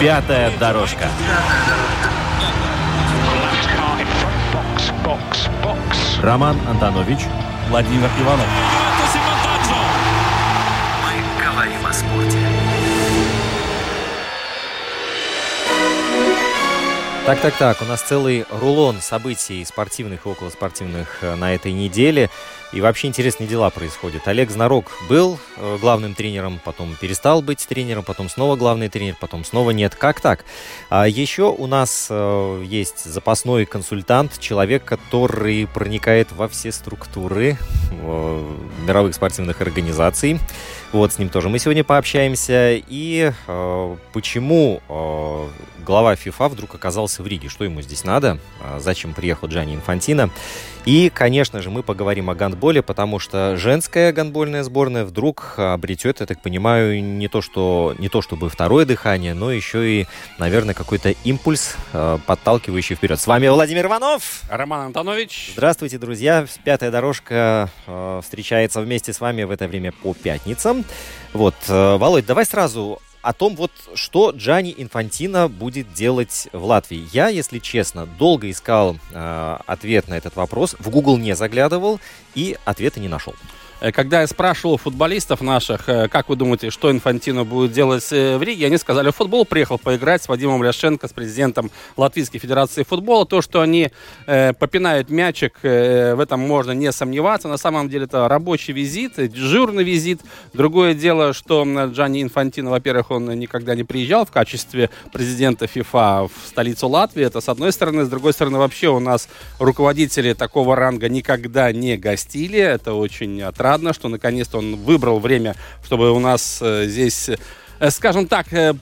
Пятая дорожка. Роман Антонович, Владимир Иванов. Мы говорим о спорте. Так, так, так, у нас целый рулон событий спортивных и околоспортивных э, на этой неделе. И вообще интересные дела происходят. Олег Знарок был э, главным тренером, потом перестал быть тренером, потом снова главный тренер, потом снова нет. Как так? А еще у нас э, есть запасной консультант, человек, который проникает во все структуры э, мировых спортивных организаций. Вот с ним тоже мы сегодня пообщаемся. И э, почему э, глава ФИФА вдруг оказался в Риге? Что ему здесь надо? Э, зачем приехал Джани Инфантино? И, конечно же, мы поговорим о гандболе, потому что женская гандбольная сборная вдруг обретет, я так понимаю, не то, что, не то чтобы второе дыхание, но еще и, наверное, какой-то импульс, э, подталкивающий вперед. С вами Владимир Иванов. Роман Антонович. Здравствуйте, друзья. Пятая дорожка э, встречается вместе с вами в это время по пятницам. Вот, э, Володь, давай сразу о том, вот, что Джани Инфантино будет делать в Латвии. Я, если честно, долго искал э, ответ на этот вопрос, в Google не заглядывал и ответа не нашел. Э, когда я спрашивал футболистов наших, э, как вы думаете, что Инфантино будет делать э, в Риге, они сказали, футбол приехал поиграть с Вадимом Ляшенко, с президентом Латвийской Федерации футбола. То, что они э, попинают мячик, э, в этом можно не сомневаться. На самом деле это рабочий визит, жирный визит. Другое дело, что Джанни Инфантино, во-первых, он никогда не приезжал в качестве президента ФИФА в столицу Латвии. Это с одной стороны. С другой стороны, вообще у нас руководители такого ранга никогда не гостили. Это очень отрадно отрадно, что наконец-то он выбрал время, чтобы у нас э, здесь, э, скажем так, э,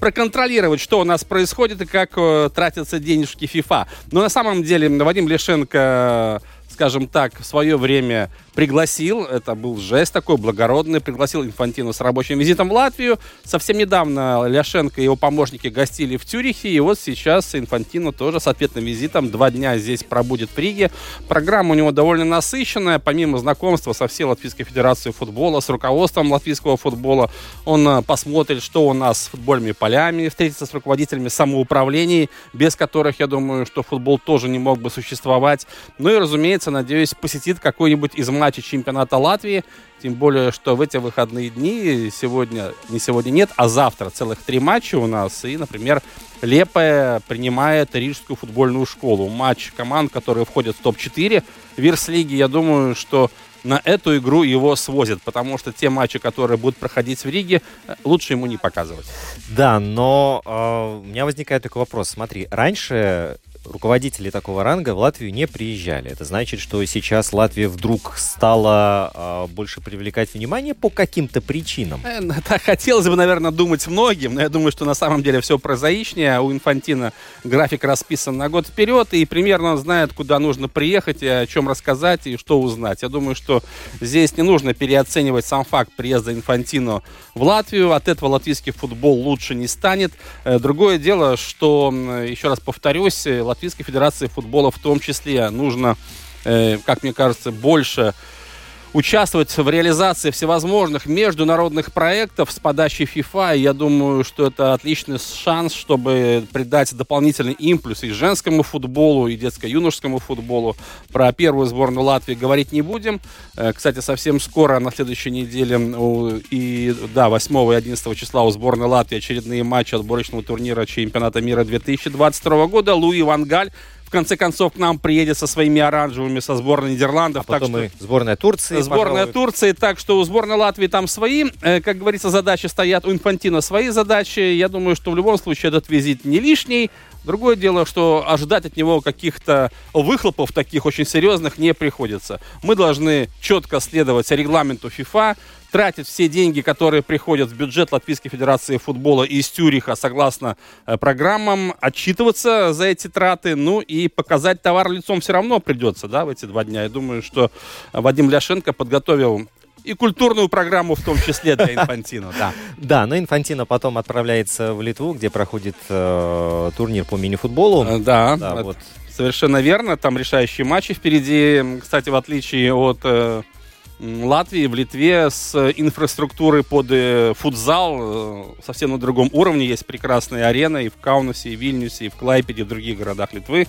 проконтролировать, что у нас происходит и как тратятся денежки FIFA. Но на самом деле Вадим Лешенко, скажем так, в свое время пригласил, это был жест такой благородный, пригласил Инфантину с рабочим визитом в Латвию. Совсем недавно Ляшенко и его помощники гостили в Тюрихе, и вот сейчас Инфантино тоже с ответным визитом два дня здесь пробудет в Риге. Программа у него довольно насыщенная, помимо знакомства со всей Латвийской Федерацией футбола, с руководством латвийского футбола, он э, посмотрит, что у нас с футбольными полями, встретится с руководителями самоуправлений, без которых, я думаю, что футбол тоже не мог бы существовать. Ну и, разумеется, надеюсь, посетит какой-нибудь из матче чемпионата Латвии. Тем более, что в эти выходные дни сегодня, не сегодня нет, а завтра целых три матча у нас. И, например, Лепая принимает Рижскую футбольную школу. Матч команд, которые входят в топ-4 Вирс-лиги. Я думаю, что на эту игру его свозят, потому что те матчи, которые будут проходить в Риге, лучше ему не показывать. Да, но э, у меня возникает такой вопрос. Смотри, раньше руководители такого ранга в Латвию не приезжали. Это значит, что сейчас Латвия вдруг стала э, больше привлекать внимание по каким-то причинам. Э, так хотелось бы, наверное, думать многим, но я думаю, что на самом деле все прозаичнее. У Инфантина график расписан на год вперед, и примерно он знает, куда нужно приехать, и о чем рассказать, и что узнать. Я думаю, что здесь не нужно переоценивать сам факт приезда Инфантино в Латвию. От этого латвийский футбол лучше не станет. Э, другое дело, что, еще раз повторюсь, Латвийской Федерации футбола в том числе. Нужно, э, как мне кажется, больше участвовать в реализации всевозможных международных проектов с подачей FIFA. И я думаю, что это отличный шанс, чтобы придать дополнительный импульс и женскому футболу, и детско-юношескому футболу. Про первую сборную Латвии говорить не будем. Э, кстати, совсем скоро, на следующей неделе, и да, 8 и 11 числа у сборной Латвии очередные матчи отборочного турнира чемпионата мира 2022 года. Луи Вангаль в конце концов к нам приедет со своими оранжевыми со сборной Нидерландов. А потом так что... и сборная Турции. Сборная пожалуй. Турции. Так что у сборной Латвии там свои, э, как говорится, задачи стоят. У Инфантина свои задачи. Я думаю, что в любом случае этот визит не лишний. Другое дело, что ожидать от него каких-то выхлопов таких очень серьезных не приходится. Мы должны четко следовать регламенту FIFA, тратит все деньги, которые приходят в бюджет Латвийской Федерации футбола из Тюриха согласно э, программам, отчитываться за эти траты, ну и показать товар лицом все равно придется, да, в эти два дня. Я думаю, что Вадим Ляшенко подготовил и культурную программу в том числе для Инфантино, да. Да, но Инфантино потом отправляется в Литву, где проходит э, турнир по мини-футболу. Э, да, да вот. совершенно верно. Там решающие матчи впереди. Кстати, в отличие от э, Латвии, в Литве с инфраструктурой под э, футзал э, совсем на другом уровне. Есть прекрасные арены и в Каунасе, и в Вильнюсе, и в Клайпеде, и в других городах Литвы.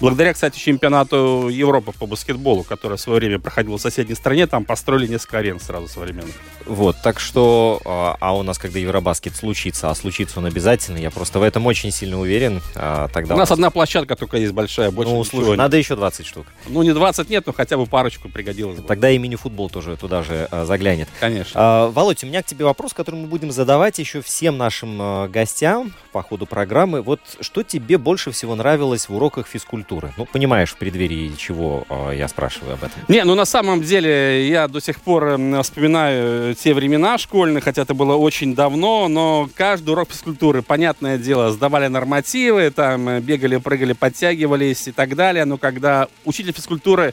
Благодаря, кстати, чемпионату Европы по баскетболу, который в свое время проходил в соседней стране, там построили несколько арен сразу современных. Вот, так что, а, а у нас, когда Евробаскет случится, а случится он обязательно, я просто в этом очень сильно уверен, а, тогда... У нас, у нас одна площадка только есть большая, больше Ну, слушай, надо еще 20 штук. Ну, не 20 нет, но хотя бы парочку пригодилось бы. Тогда и мини-футбол тоже туда же а, заглянет. Конечно. А, Володь, у меня к тебе вопрос, который мы будем задавать еще всем нашим а, гостям по ходу программы. Вот что тебе больше всего нравилось в уроках физкультуры? Ну, понимаешь, в преддверии чего я спрашиваю об этом. Не, ну на самом деле я до сих пор вспоминаю те времена школьные, хотя это было очень давно, но каждый урок физкультуры, понятное дело, сдавали нормативы, там бегали, прыгали, подтягивались и так далее. Но когда учитель физкультуры Э,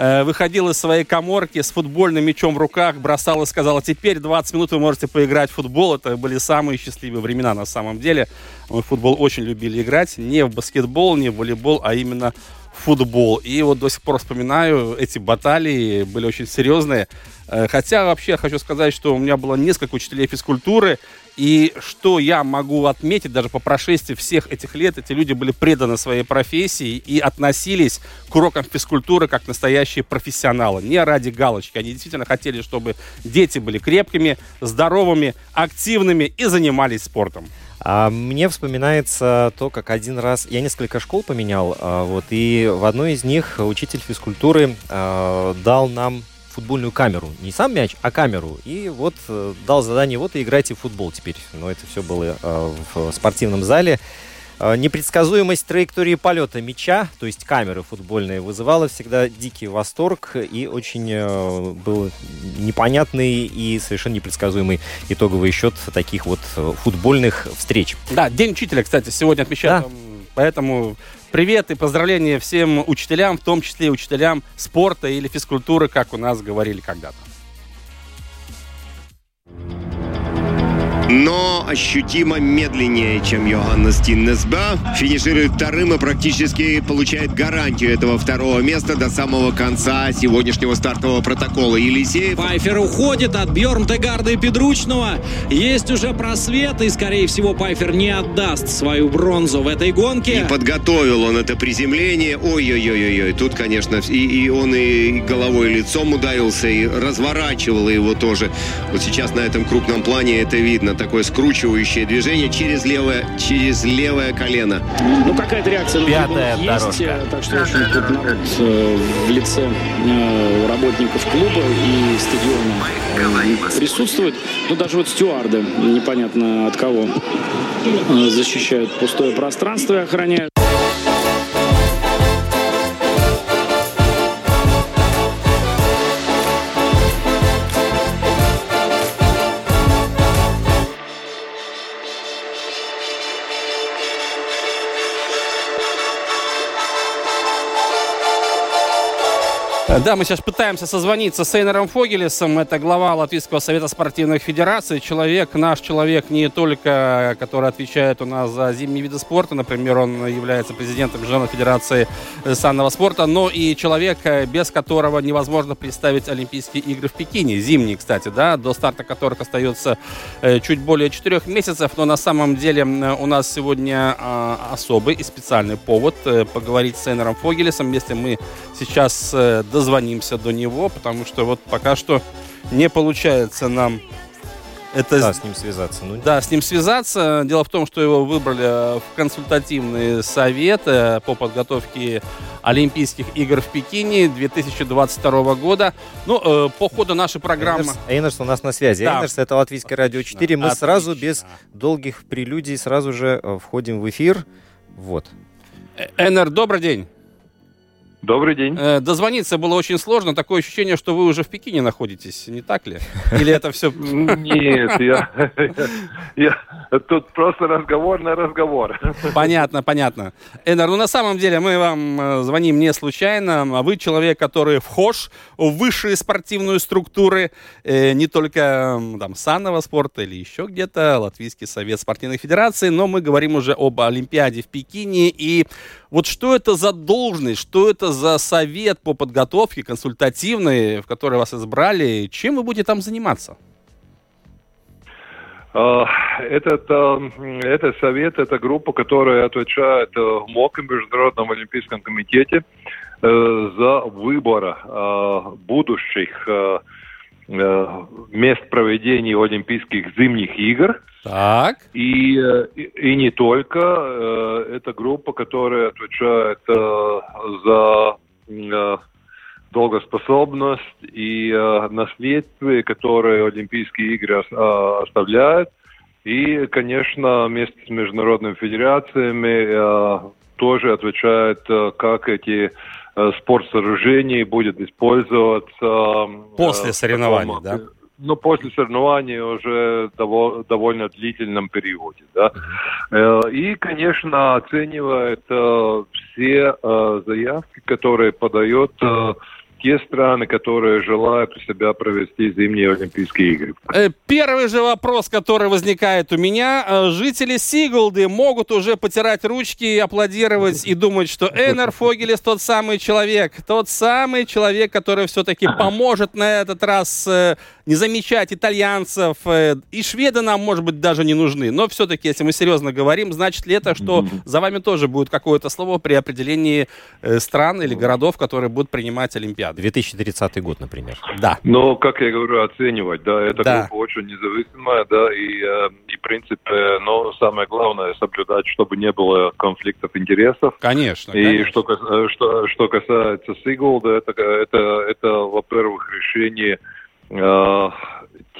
выходил из своей коморки с футбольным мячом в руках, бросал и сказал, теперь 20 минут вы можете поиграть в футбол. Это были самые счастливые времена на самом деле. Мы в футбол очень любили играть. Не в баскетбол, не в волейбол, а именно футбол. И вот до сих пор вспоминаю, эти баталии были очень серьезные. Э, хотя вообще хочу сказать, что у меня было несколько учителей физкультуры, и что я могу отметить, даже по прошествии всех этих лет, эти люди были преданы своей профессии и относились к урокам физкультуры как настоящие профессионалы, не ради галочки. Они действительно хотели, чтобы дети были крепкими, здоровыми, активными и занимались спортом. А мне вспоминается то, как один раз я несколько школ поменял, а, вот и в одной из них учитель физкультуры а, дал нам футбольную камеру. Не сам мяч, а камеру. И вот э, дал задание, вот и играйте в футбол теперь. Но это все было э, в спортивном зале. Э, непредсказуемость траектории полета мяча, то есть камеры футбольные, вызывала всегда дикий восторг и очень э, был непонятный и совершенно непредсказуемый итоговый счет таких вот э, футбольных встреч. Да, День учителя, кстати, сегодня отмечаем. Да. Поэтому привет и поздравления всем учителям, в том числе и учителям спорта или физкультуры, как у нас говорили когда-то. Но ощутимо медленнее, чем Йоханнес Тиннесба. Финиширует вторым и практически получает гарантию этого второго места до самого конца сегодняшнего стартового протокола. Елисеев... Пайфер уходит от Бьерн Тегарда и Педручного. Есть уже просвет, и, скорее всего, Пайфер не отдаст свою бронзу в этой гонке. И подготовил он это приземление. Ой-ой-ой-ой. Тут, конечно, и, и он и головой, и лицом ударился, и разворачивал его тоже. Вот сейчас на этом крупном плане это видно такое скручивающее движение через левое, через левое колено. Ну, какая-то реакция Пятая есть, дорожка. так что очень тут народ э, в лице э, работников клуба и стадиона э, присутствует. Ну, даже вот стюарды, непонятно от кого, защищают пустое пространство и охраняют. Да, мы сейчас пытаемся созвониться с Эйнером Фогелесом. Это глава Латвийского совета спортивных федераций. Человек, наш человек, не только который отвечает у нас за зимние виды спорта, например, он является президентом Международной федерации санного спорта, но и человек, без которого невозможно представить Олимпийские игры в Пекине. Зимние, кстати, да, до старта которых остается э, чуть более четырех месяцев. Но на самом деле у нас сегодня особый и специальный повод э, поговорить с Эйнером Фогелесом. Если мы сейчас э, дозвонимся до него, потому что вот пока что не получается нам это... Да, с ним связаться. Ну... Да, с ним связаться. Дело в том, что его выбрали в консультативный совет э, по подготовке Олимпийских игр в Пекине 2022 года. Ну, э, по ходу нашей программы... Эйнерс, Эйнерс у нас на связи. Да. Эйнерс, это Латвийское радио 4. Мы Отлично. сразу, без долгих прелюдий, сразу же э, входим в эфир. Вот. Эйнер, добрый день. Добрый день. Э, дозвониться было очень сложно. Такое ощущение, что вы уже в Пекине находитесь, не так ли? Или это все... Нет, я, я, тут просто разговор на разговор. Понятно, понятно. Энер, ну на самом деле мы вам э, звоним не случайно. А вы человек, который вхож в высшие спортивные структуры, э, не только там санного спорта или еще где-то, Латвийский совет спортивной федерации, но мы говорим уже об Олимпиаде в Пекине. И вот что это за должность, что это за совет по подготовке консультативный, в который вас избрали? Чем вы будете там заниматься? А, этот, а, этот совет, это группа, которая отвечает э, в МОК, Международном Олимпийском комитете, э, за выбор а, будущих мест проведения Олимпийских зимних игр. Так. И, и, и не только. Это группа, которая отвечает за долгоспособность и э, наследие, которое Олимпийские игры э, оставляют. И, конечно, вместе с международными федерациями э, тоже отвечает, э, как эти э, спорт сооружений будет использоваться. Э, После соревнований, таком, да? ну, после соревнований уже довольно, довольно длительном периоде. Да? И, конечно, оценивает все заявки, которые подает те страны, которые желают у себя провести зимние Олимпийские игры. Э, первый же вопрос, который возникает у меня. Э, жители Сигулды могут уже потирать ручки и аплодировать и думать, что Эннер Фогелес тот самый человек, тот самый человек, который все-таки поможет на этот раз э, не замечать итальянцев. И шведы нам, может быть, даже не нужны. Но все-таки, если мы серьезно говорим, значит ли это, что за вами тоже будет какое-то слово при определении стран или городов, которые будут принимать Олимпиаду? Олимпиады. 2030 год, например. Да. Но, как я говорю, оценивать, да, эта да. группа очень независимая, да, и, э, и в принципе, но самое главное соблюдать, чтобы не было конфликтов интересов. Конечно. И конечно. Что, э, что, что касается Сиголда, это, это, это, во-первых, решение э,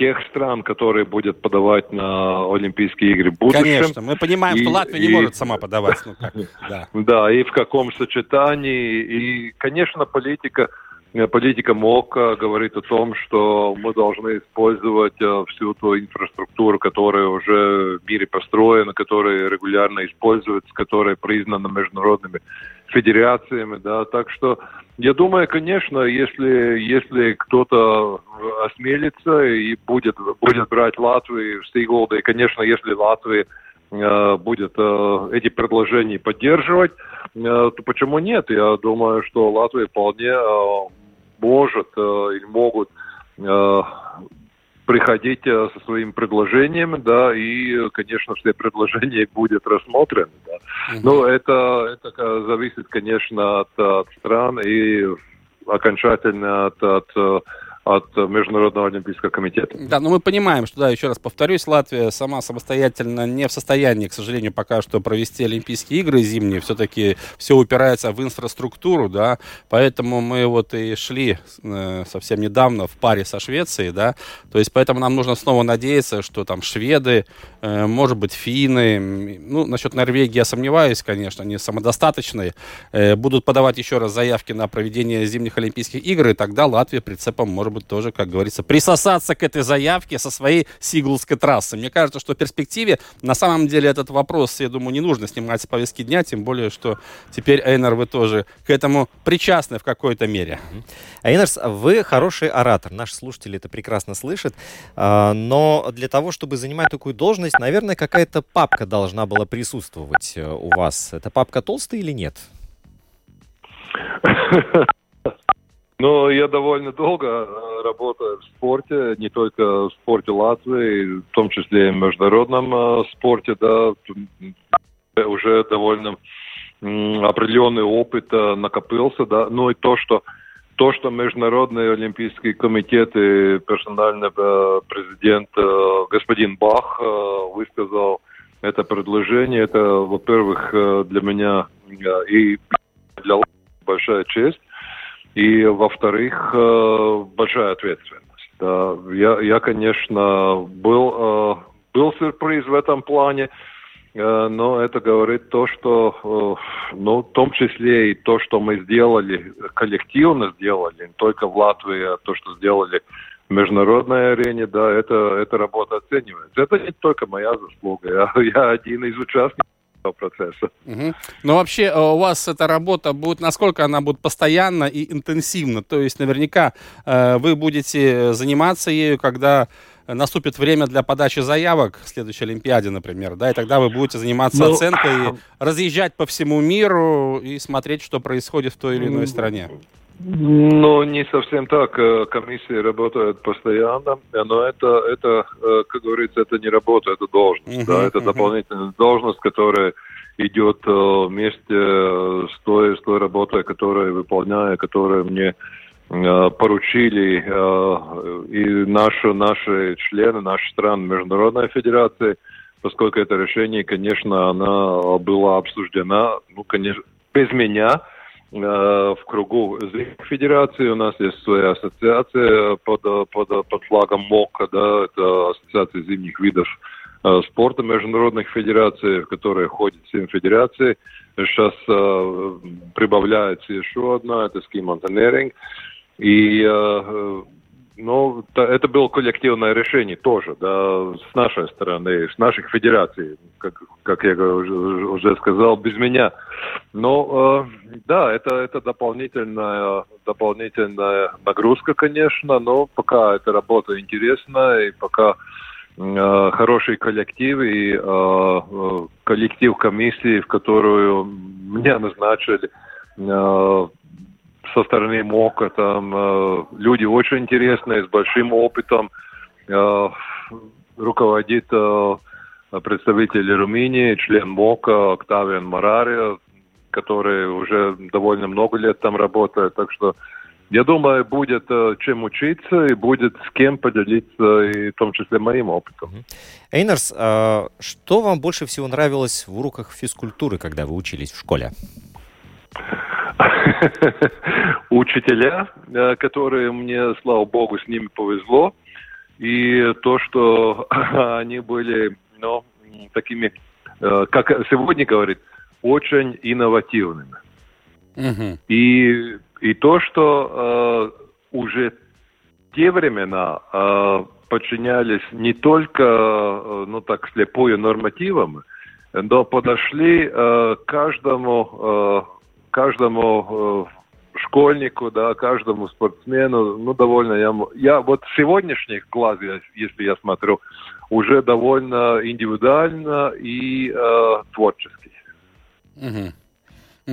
тех стран, которые будут подавать на Олимпийские игры в будущем. Конечно, мы понимаем, и, что Латвия и, не может сама подавать. Ну, как, да. да, и в каком сочетании. И, конечно, политика политика МОК говорит о том, что мы должны использовать э, всю ту инфраструктуру, которая уже в мире построена, которая регулярно используется, которая признана международными федерациями, да, так что я думаю, конечно, если, если кто-то осмелится и будет, будет брать Латвию в Стейголда, и, конечно, если Латвия э, будет э, эти предложения поддерживать, э, то почему нет? Я думаю, что Латвия вполне э, может э, или могут э, приходить э, со своими предложениями, да, и, конечно, все предложения будут рассмотрены, да. Угу. Но это, это зависит, конечно, от, от стран и окончательно от, от от Международного олимпийского комитета. Да, но мы понимаем, что, да, еще раз повторюсь, Латвия сама самостоятельно не в состоянии, к сожалению, пока что провести Олимпийские игры зимние. Все-таки все упирается в инфраструктуру, да, поэтому мы вот и шли э, совсем недавно в паре со Швецией, да, то есть поэтому нам нужно снова надеяться, что там шведы, э, может быть, финны, ну, насчет Норвегии я сомневаюсь, конечно, они самодостаточные, э, будут подавать еще раз заявки на проведение зимних Олимпийских игр, и тогда Латвия прицепом может быть быть, тоже, как говорится, присосаться к этой заявке со своей Сиглской трассы. Мне кажется, что в перспективе, на самом деле, этот вопрос, я думаю, не нужно снимать с повестки дня, тем более, что теперь, Эйнер, вы тоже к этому причастны в какой-то мере. Эйнерс, вы хороший оратор, наши слушатели это прекрасно слышат, а, но для того, чтобы занимать такую должность, наверное, какая-то папка должна была присутствовать э, у вас. Эта папка толстая или нет? Ну, я довольно долго э, работаю в спорте, не только в спорте Латвии, в том числе и в международном э, спорте, да, уже довольно определенный опыт э, накопился, да, ну и то, что то, что Международный Олимпийский комитет и персональный президент господин Бах высказал это предложение, это, во-первых, для меня и для большая честь, и, во-вторых, э, большая ответственность. Я, я конечно, был, э, был сюрприз в этом плане. Э, но это говорит то, что, ну, в том числе и то, что мы сделали, коллективно сделали, не только в Латвии, а то, что сделали в международной арене, да, это, эта работа оценивается. Это не только моя заслуга, я, я один из участников процесса. Угу. Но вообще э, у вас эта работа будет, насколько она будет постоянно и интенсивно? То есть наверняка вы будете заниматься ею, когда наступит время для подачи заявок в следующей Олимпиаде, например, да, и тогда вы будете заниматься ну, оценкой, разъезжать по всему миру и смотреть, что происходит в той или иной стране. Ну, не совсем так. Э, комиссии работают постоянно, но это, это э, как говорится, это не работа, это должность. Uh-huh, да, это uh-huh. дополнительная должность, которая идет э, вместе с той, с той работой, которую выполняю, которая мне поручили и наши, наши члены, наши страны Международной Федерации, поскольку это решение, конечно, она была обсуждена, ну, конечно, без меня, в кругу Федерации. У нас есть своя ассоциация под, под, под флагом МОКа, да, это Ассоциация зимних видов спорта международных федераций, в которые ходят семь федераций. Сейчас э, прибавляется еще одна, это Mountaineering. И э, ну, это было коллективное решение тоже, да, с нашей стороны, с наших федераций, как, как я уже, сказал, без меня. Но э, да, это, это дополнительная, дополнительная нагрузка, конечно, но пока эта работа интересная, и пока э, хороший коллектив и э, э коллектив комиссии, в которую меня назначили, э, со стороны МОКа, там э, люди очень интересные, с большим опытом. Э, руководит э, представитель Румынии, член МОКа Октавиан Марари, который уже довольно много лет там работает. Так что я думаю, будет чем учиться и будет с кем поделиться, и в том числе моим опытом. Эйнарс, что вам больше всего нравилось в уроках физкультуры, когда вы учились в школе? учителя, э, которые мне, слава богу, с ними повезло. И то, что они были, ну, такими, э, как сегодня говорит, очень инновативными. Угу. И, и то, что э, уже те времена э, подчинялись не только, э, ну так, слепую нормативам, но подошли э, каждому э, каждому э, школьнику, да, каждому спортсмену, ну, довольно я... Я вот сегодняшних глаз, если я смотрю, уже довольно индивидуально и э, творчески. Угу.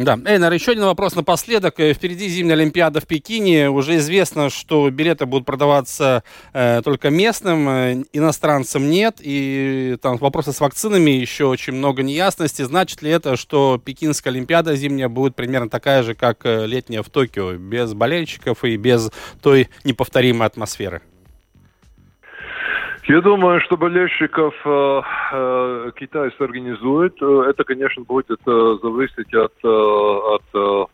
Да. Эйнар, еще один вопрос напоследок. Э, впереди зимняя Олимпиада в Пекине. Уже известно, что билеты будут продаваться э, только местным, э, иностранцам нет. И там вопросы с вакцинами еще очень много неясности. Значит ли это, что Пекинская Олимпиада зимняя будет примерно такая же, как э, летняя в Токио, без болельщиков и без той неповторимой атмосферы? Я думаю, что болельщиков э, э, Китай сорганизует. Это, конечно, будет э, зависеть от, э, от э,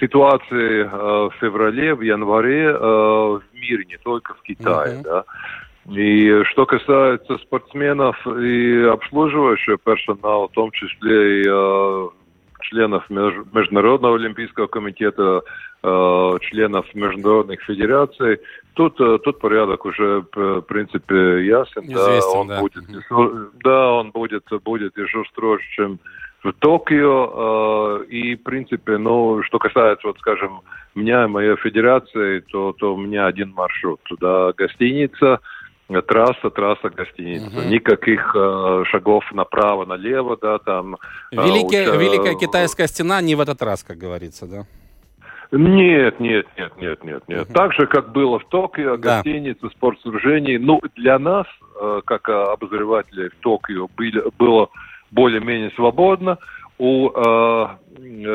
ситуации э, в феврале, в январе э, в мире, не только в Китае. Uh-huh. Да. И что касается спортсменов и обслуживающего персонала, в том числе и э, членов Международного олимпийского комитета, э, членов международных федераций. Тут, э, тут порядок уже, в принципе, ясен. Известен, да, он да. будет, да, он будет, будет еще строже, чем в Токио. Э, и, в принципе, ну, что касается, вот, скажем, меня и моей федерации, то, то у меня один маршрут. Туда гостиница, трасса, трасса гостиница. Угу. Никаких э, шагов направо, налево, да, там. Великая, э, Великая китайская стена не в этот раз, как говорится, да? Нет, нет, нет, нет, нет, нет. Угу. Так же, как было в Токио, да. гостиница, спортсооружение. Ну, для нас, э, как обозревателей в Токио, были, было более-менее свободно у э,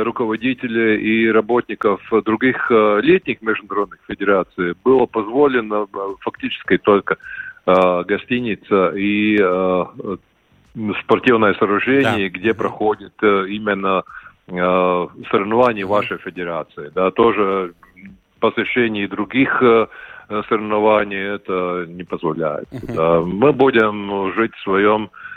руководителей и работников других э, летних международных федераций было позволено э, фактически только э, гостиница и э, спортивное сооружение, да. где проходит э, именно э, соревнования вашей федерации. Да, тоже посещение других э, соревнований это не позволяет. Uh-huh. Да. Мы будем жить в своем э,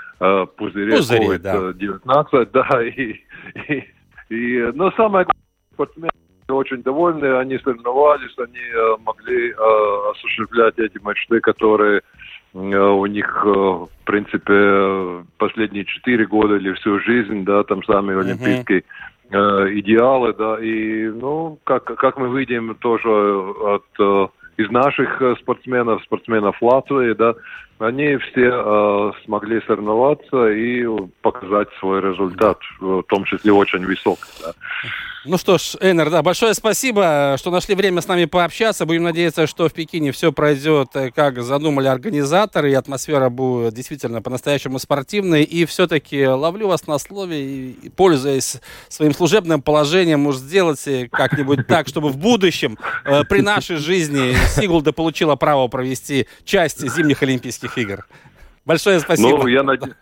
пузыре Пузыре, да. COVID-19, да, и, и, и, но самое главное, спортсмены очень довольны, они соревновались, они э, могли э, осуществлять эти мечты, которые э, у них, э, в принципе, последние четыре года или всю жизнь, да, там самые олимпийские э, идеалы, да, и, ну, как, как мы видим тоже от э, из наших э, спортсменов, спортсменов Латвии, да, они все э, смогли соревноваться и показать свой результат, в том числе очень высокий. Да. Ну что ж, Эйнер, да, большое спасибо, что нашли время с нами пообщаться. Будем надеяться, что в Пекине все пройдет, э, как задумали организаторы, и атмосфера будет действительно по-настоящему спортивной. И все-таки ловлю вас на слове, и, пользуясь своим служебным положением, может сделать как-нибудь так, чтобы в будущем, э, при нашей жизни, Сигулда получила право провести часть зимних Олимпийских игр. Большое спасибо. Ну, я надеюсь.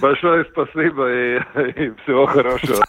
Большое спасибо и, и всего хорошего.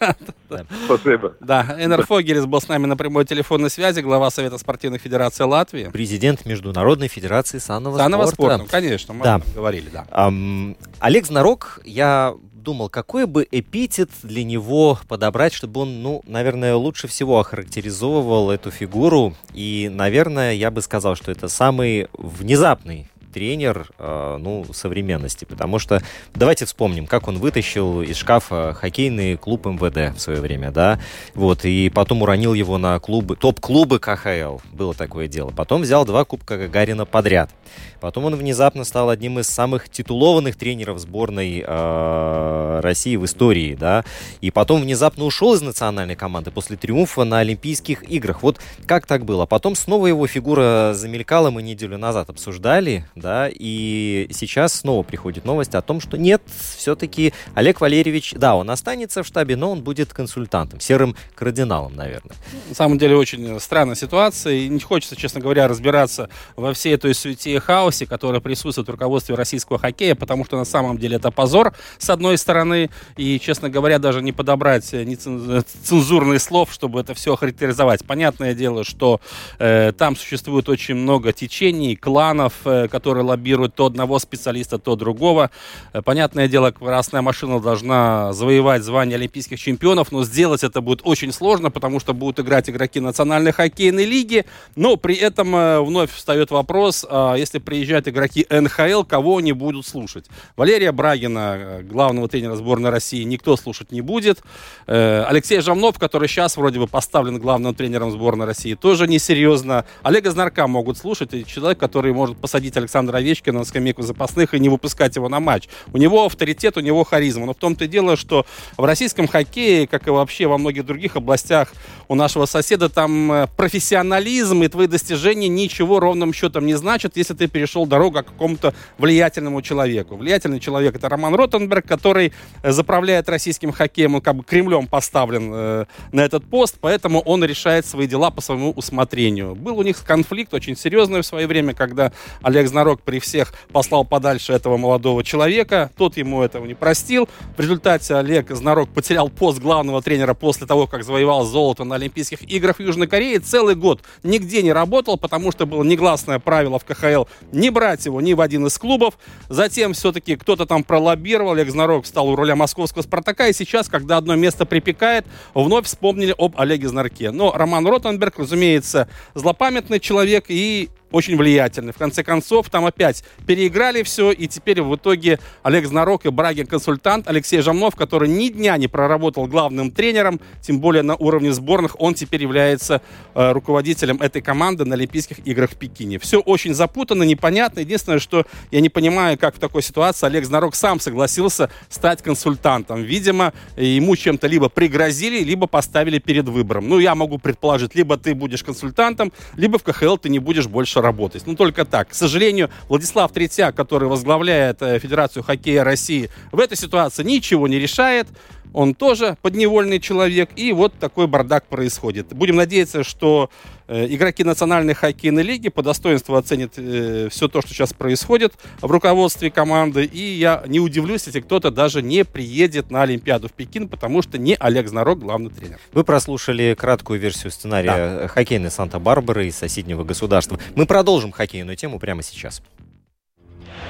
Спасибо. Да, Энер Фогелес был с нами на прямой телефонной связи, глава Совета спортивных федераций Латвии. Президент Международной федерации санного, Санного спорта. спорта, конечно, мы Да. об этом говорили, да. Ам, Олег Знарок, я думал, какой бы эпитет для него подобрать, чтобы он, ну, наверное, лучше всего охарактеризовывал эту фигуру. И, наверное, я бы сказал, что это самый внезапный тренер, э, ну, современности. Потому что давайте вспомним, как он вытащил из шкафа хоккейный клуб МВД в свое время, да, вот, и потом уронил его на клубы, топ-клубы КХЛ, было такое дело. Потом взял два Кубка Гагарина подряд. Потом он внезапно стал одним из самых титулованных тренеров сборной э, России в истории, да, и потом внезапно ушел из национальной команды после триумфа на Олимпийских играх. Вот как так было? Потом снова его фигура замелькала, мы неделю назад обсуждали, да, и сейчас снова приходит новость о том, что нет, все-таки Олег Валерьевич, да, он останется в штабе, но он будет консультантом, серым кардиналом, наверное. На самом деле очень странная ситуация, и не хочется, честно говоря, разбираться во всей этой суете и хаосе, который присутствует в руководстве российского хоккея, потому что на самом деле это позор, с одной стороны, и, честно говоря, даже не подобрать нецен- цензурных слов, чтобы это все охарактеризовать. Понятное дело, что э, там существует очень много течений, кланов, э, которые лоббируют то одного специалиста, то другого. Э, понятное дело, красная машина должна завоевать звание олимпийских чемпионов, но сделать это будет очень сложно, потому что будут играть игроки национальной хоккейной лиги, но при этом э, вновь встает вопрос, а если приезжают игроки НХЛ, кого они будут слушать? Валерия Брагина, э, главного тренера сборной России, никто слушать не будет. Алексей Жамнов, который сейчас вроде бы поставлен главным тренером сборной России, тоже несерьезно. Олега Знарка могут слушать, и человек, который может посадить Александра Овечкина на скамейку запасных и не выпускать его на матч. У него авторитет, у него харизма. Но в том-то и дело, что в российском хоккее, как и вообще во многих других областях у нашего соседа, там э, профессионализм и твои достижения ничего ровным счетом не значат, если ты перешел дорогу к какому-то влиятельному человеку. Влиятельный человек это Роман Ротенберг, который э, заправляет российским хоккеем, он как бы Кремлем поставлен э, на этот пост, поэтому он решает свои дела по своему усмотрению. Был у них конфликт очень серьезный в свое время, когда Олег Знарок при всех послал подальше этого молодого человека, тот ему этого не простил. В результате Олег Знарок потерял пост главного тренера после того, как завоевал золото на Олимпийских играх в Южной Корее. Целый год нигде не работал, потому что было негласное правило в КХЛ не брать его ни в один из клубов. Затем все-таки кто-то там пролоббировал, Олег Знарок стал у руля московского «Спартака», и сейчас, когда одно место припекает, вновь вспомнили об Олеге Знарке. Но Роман Ротенберг, разумеется, злопамятный человек и очень влиятельный. В конце концов, там опять переиграли все, и теперь в итоге Олег Знарок и Брагин консультант Алексей Жамнов, который ни дня не проработал главным тренером, тем более на уровне сборных, он теперь является э, руководителем этой команды на Олимпийских играх в Пекине. Все очень запутанно, непонятно. Единственное, что я не понимаю, как в такой ситуации Олег Знарок сам согласился стать консультантом. Видимо, ему чем-то либо пригрозили, либо поставили перед выбором. Ну, я могу предположить, либо ты будешь консультантом, либо в КХЛ ты не будешь больше работать. Ну, только так. К сожалению, Владислав Третьяк, который возглавляет э, Федерацию хоккея России, в этой ситуации ничего не решает. Он тоже подневольный человек, и вот такой бардак происходит. Будем надеяться, что э, игроки Национальной хоккейной лиги по достоинству оценят э, все то, что сейчас происходит в руководстве команды, и я не удивлюсь, если кто-то даже не приедет на Олимпиаду в Пекин, потому что не Олег Знарок главный тренер. Вы прослушали краткую версию сценария хоккейной Санта-Барбары из соседнего государства. Мы продолжим хоккейную тему прямо сейчас.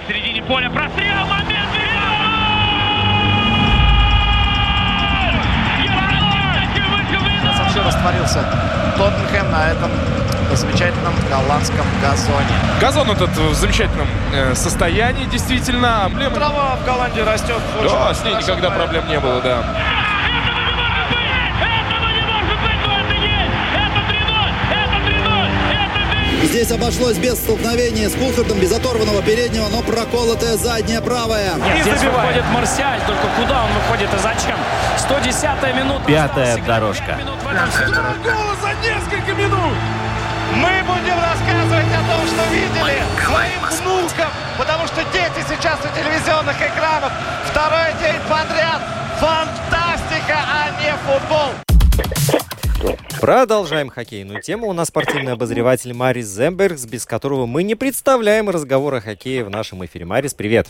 В середине поля прострел, испарился Тоттенхэм на этом замечательном голландском газоне. Газон этот в замечательном э, состоянии, действительно. Эмблема... Трава в Голландии растет. Да, с ней никогда проблем не было, да. Здесь обошлось без столкновения с Кулхардом, без оторванного переднего, но проколотая задняя правая. Нет, здесь выходит Марсиаль, только куда он выходит и зачем? 110-я минута. Пятая дорожка. Гол за несколько минут! Мы будем рассказывать о том, что видели своим внукам, потому что дети сейчас у телевизионных экранов. Второй день подряд. Фантастика, а не футбол. Продолжаем хоккейную тему. У нас спортивный обозреватель Марис Зембергс, без которого мы не представляем разговор о хоккее в нашем эфире. Марис, привет.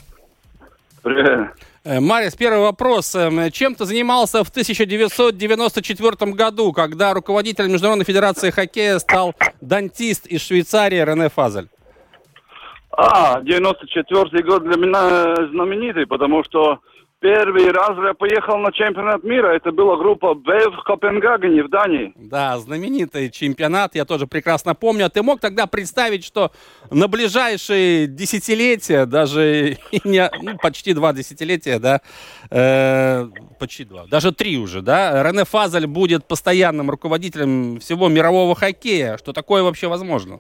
Привет. Э, Марис, первый вопрос. Эм, чем ты занимался в 1994 году, когда руководителем Международной Федерации Хоккея стал дантист из Швейцарии Рене Фазель? А, 94 год для меня знаменитый, потому что Первый раз я поехал на чемпионат мира. Это была группа Б в Копенгагене, в Дании. Да, знаменитый чемпионат, я тоже прекрасно помню. А ты мог тогда представить, что на ближайшие десятилетия, даже не, ну, почти два десятилетия, да, э, почти два, даже три уже, да, Рене Фазель будет постоянным руководителем всего мирового хоккея. Что такое вообще возможно?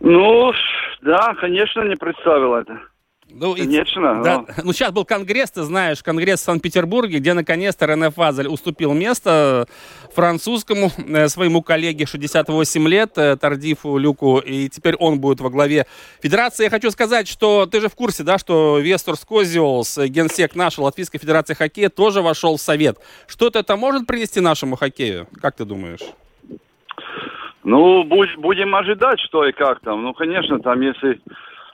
Ну, да, конечно, не представил это. Ну, Конечно. И, да, ну, сейчас был конгресс, ты знаешь, конгресс в Санкт-Петербурге, где наконец-то Рене Фазель уступил место французскому э, своему коллеге 68 лет, э, Тардифу Люку, и теперь он будет во главе федерации. Я хочу сказать, что ты же в курсе, да, что Вестор Скозиолс, генсек нашей Латвийской Федерации Хоккея, тоже вошел в совет. Что-то это может принести нашему хоккею? Как ты думаешь? Ну, будь, будем ожидать, что и как там. Ну, конечно, там, если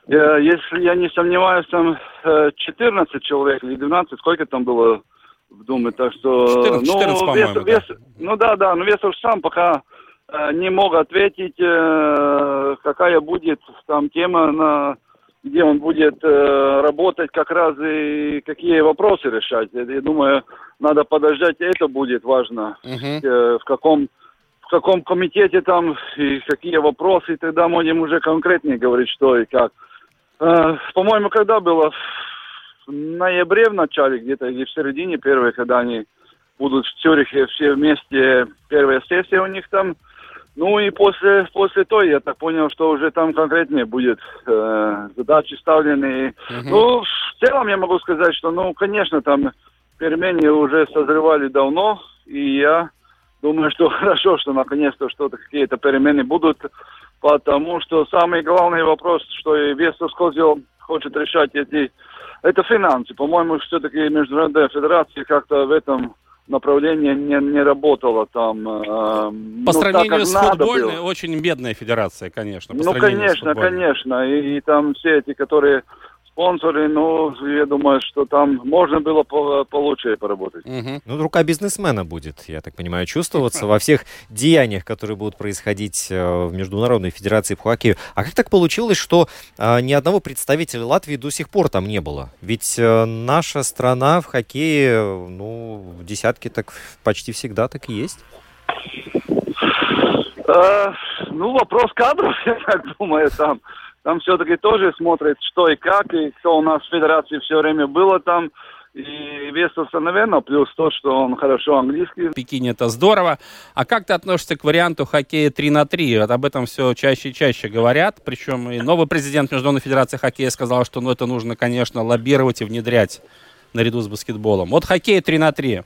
если я не сомневаюсь, там 14 э, человек или 12, сколько там было в Думе, так что... 14, 14 ну, вес, да. Вес, ну да, да, но Весов сам пока э, не мог ответить, э, какая будет там тема, на, где он будет э, работать как раз и какие вопросы решать. Я, думаю, надо подождать, это будет важно, э, в каком в каком комитете там и какие вопросы, и тогда можем уже конкретнее говорить, что и как. Э, по-моему, когда было? В ноябре в начале, где-то или в середине первой, когда они будут в Цюрихе все вместе, первая сессия у них там. Ну и после, после той, я так понял, что уже там конкретнее будет э, задачи ставлены. Uh-huh. Ну, в целом я могу сказать, что, ну, конечно, там перемены уже созревали давно, и я думаю, что хорошо, что наконец-то что-то, какие-то перемены будут потому что самый главный вопрос, что и Вестус Козел хочет решать эти, это финансы. По-моему, все-таки Международная Федерация как-то в этом направлении не, не работала там. Э, по ну, сравнению так, с футбольной, было. очень бедная федерация, конечно. ну, конечно, конечно. И, и там все эти, которые спонсоры, ну, я думаю, что там можно было получше поработать. Угу. Ну, рука бизнесмена будет, я так понимаю, чувствоваться во всех деяниях, которые будут происходить э, в Международной Федерации по хоккею. А как так получилось, что а, ни одного представителя Латвии до сих пор там не было? Ведь а, наша страна в хоккее, ну, в десятке так почти всегда так и есть. Ну, вопрос кадров, я так думаю, там там все-таки тоже смотрят, что и как, и кто у нас в федерации все время было там. И Вестовса, наверное, плюс то, что он хорошо английский. В Пекине это здорово. А как ты относишься к варианту хоккея 3 на 3? Вот об этом все чаще и чаще говорят. Причем и новый президент Международной Федерации хоккея сказал, что ну, это нужно, конечно, лоббировать и внедрять наряду с баскетболом. Вот хоккей 3 на 3.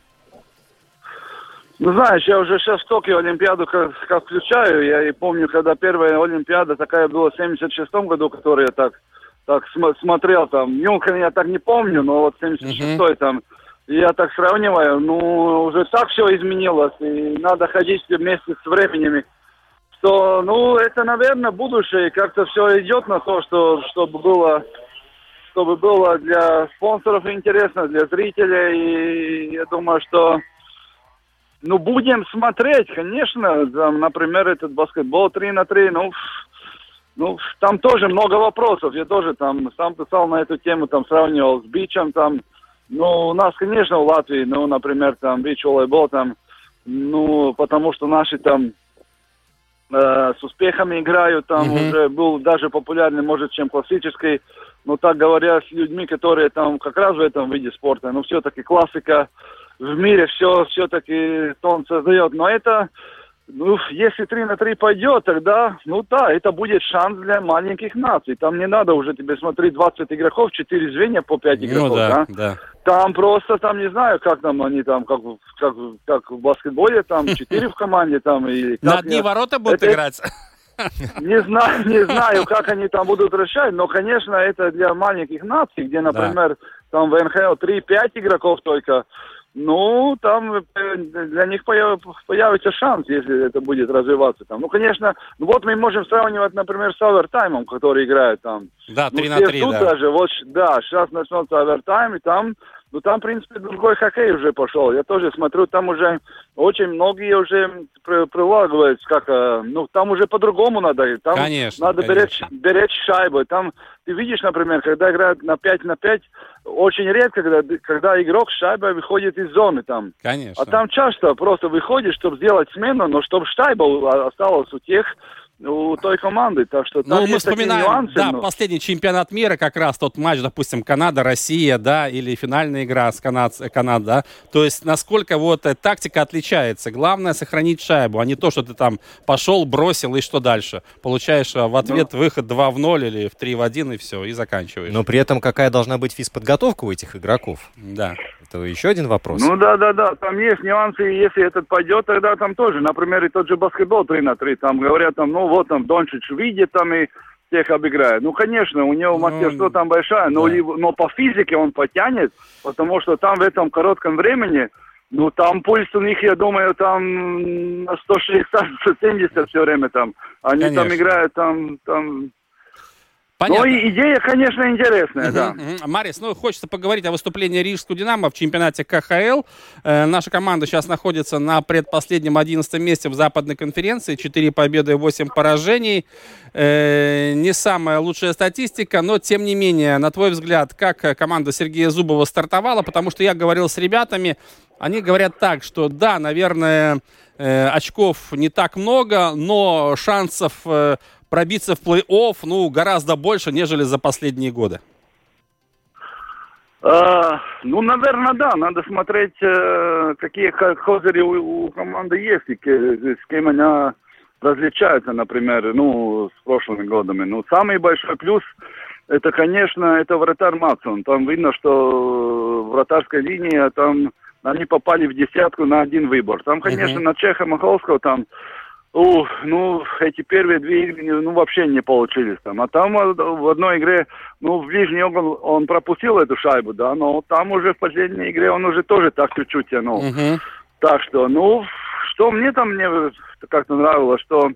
Ну, знаешь, я уже сейчас в Токио Олимпиаду как, как включаю. Я и помню, когда первая Олимпиада такая была в 76 году, которую я так, так см- смотрел там. Мюнхен я так не помню, но вот 76-й uh-huh. там. Я так сравниваю, ну, уже так все изменилось, и надо ходить вместе с временем. Что, ну, это, наверное, будущее, как-то все идет на то, что, чтобы было чтобы было для спонсоров интересно, для зрителей, и я думаю, что ну, будем смотреть, конечно. Там, например, этот баскетбол 3 на 3, ну, ну, там тоже много вопросов. Я тоже там сам писал на эту тему, там сравнивал с бичем, там, ну, у нас, конечно, в Латвии, ну, например, там бич волейбол, там, ну, потому что наши там э, с успехами играют, там Мгм. уже был даже популярный, может, чем классический, но так говоря, с людьми, которые там как раз в этом виде спорта, но все-таки классика в мире все все-таки тон создает, но это ну, если 3 на 3 пойдет, тогда, ну да, это будет шанс для маленьких наций. Там не надо уже тебе смотреть 20 игроков, 4 звенья по 5 игроков, Ну да, да? да. Там просто, там не знаю, как там они там, как, как, как в баскетболе, там 4 в команде, там и... На одни я- ворота будут Это- играть? Не знаю, не знаю, как они там будут решать, но, конечно, это для маленьких наций, где, например, там в НХЛ 3-5 игроков только, ну, там э, для них появ- появится шанс, если это будет развиваться там. Ну, конечно, ну вот мы можем сравнивать, например, с овертаймом, который играет там. Да, Ну, 3 на все 3, ждут да. даже, вот, да, сейчас начнется овертайм, и там, ну, там, в принципе, другой хоккей уже пошел. Я тоже смотрю, там уже очень многие уже при- прилагают, как, э, ну, там уже по-другому надо. Там Конечно, надо конечно. беречь, беречь шайбу. Там, ты видишь, например, когда играют на 5 на 5, очень редко, когда, когда игрок с шайбой выходит из зоны там. Конечно. А там часто просто выходит, чтобы сделать смену, но чтобы шайба у- осталась у тех, у той команды. Так что там Ну, мы вспоминаем, нюансы, да, но- последний чемпионат мира, как раз тот матч, допустим, Канада, Россия, да, или финальная игра с Канад, Канад, да. То есть, насколько вот э, тактика отличается. Главное сохранить шайбу, а не то, что ты там пошел, бросил и что дальше. Получаешь э, в ответ Ну. выход 2 в 0 или в 3 в 1 и все, и заканчиваешь. Но при этом какая должна быть физподготовка у этих игроков? Да. Это еще один вопрос. Ну да, да, да, там есть нюансы, если этот пойдет, тогда там тоже, например, и тот же баскетбол 3 на 3, там говорят, там, ну вот там Дончич видит там и всех обыграет. Ну, конечно, у него мастерство там большое, но, да. но по физике он потянет, потому что там в этом коротком времени, ну, там пульс у них, я думаю, там на 160-170 все время там. Они там Конечно. играют там, там... Понятно. Ну, идея, конечно, интересная, да. Мгм, мгм. Марис, ну хочется поговорить о выступлении Рижского «Динамо» в чемпионате КХЛ. Э, наша команда сейчас находится на предпоследнем 11 месте в западной конференции. 4 победы и 8 поражений. Э, не самая лучшая статистика, но тем не менее, на твой взгляд, как команда Сергея Зубова стартовала? Потому что я говорил с ребятами, они говорят так, что да, наверное, э, очков не так много, но шансов э, пробиться в плей-офф, ну, гораздо больше, нежели за последние годы. А, ну, наверное, да. Надо смотреть, э, какие ко- козыри у, у команды есть, и с кем она различается, например, ну, с прошлыми годами. Ну, самый большой плюс, это, конечно, это вратарь Матсон. Там видно, что вратарская линия, там они попали в десятку на один выбор. Там, конечно, Мгм. на Чеха Маховского там Ух, ну, эти первые две игры, ну, вообще не получились там. А там э, в одной игре, ну, в ближний угол он пропустил эту шайбу, да, но там уже в последней игре он уже тоже так чуть-чуть тянул. Мгм. Так что, ну, что мне там мне как-то нравилось, что,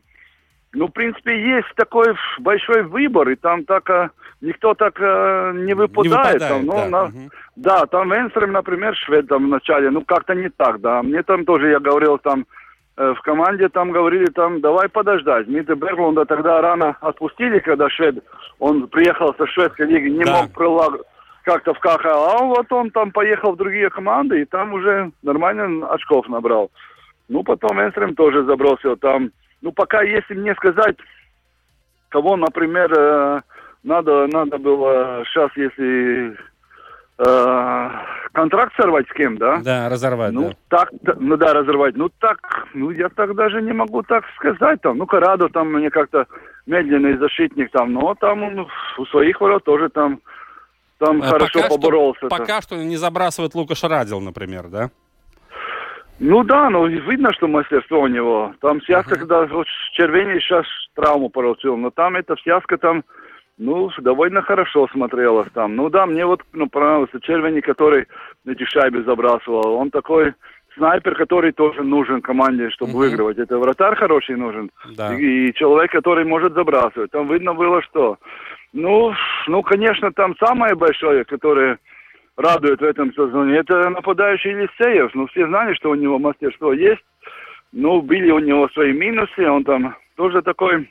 ну, в принципе, есть такой большой выбор, и там так э, никто так э, не выпадает. там, выпадает, ну, да. на- Мгм. да, там Венстрем, например, швед там в начале, ну как-то не так, да. Мне там тоже, я говорил, там в команде там говорили, там давай подождать. Мита Берлунда тогда рано отпустили, когда швед, он приехал со шведской лиги, не Да. мог прилаг как-то в КХЛ, а вот он там поехал в другие команды и там уже нормально очков набрал. Ну, потом Венстрем тоже забросил там. Ну, пока, если мне сказать, кого, например, э, надо, надо было сейчас, если э, контракт сорвать с кем, да? Да, разорвать, Ну, да. так, ну да, разорвать. Ну так, ну я так даже не могу так сказать там. Ну, Карадо там мне как-то медленный защитник там, но там он у своих ворот тоже там, там Э, хорошо пока что- поборолся. там. Пока что не забрасывает Лукаш Радил, например, да? Ну да, ну видно, что мастерство у него. Там связка, когда вот Червени сейчас травму получил, но там эта связка там, ну, довольно хорошо смотрелась там. Ну да, мне вот ну, понравился Червени, который эти шайбы забрасывал. Он такой снайпер, который тоже нужен команде, чтобы выигрывать. Это вратарь хороший нужен. Да. И, и человек, который может забрасывать. Там видно было, что... Ну, ну, конечно, там самое большое, которое радует в этом сезоне, это нападающий Елисеев. Ну, все знали, что у него мастерство есть. Ну, были у него свои минусы. Он там тоже такой,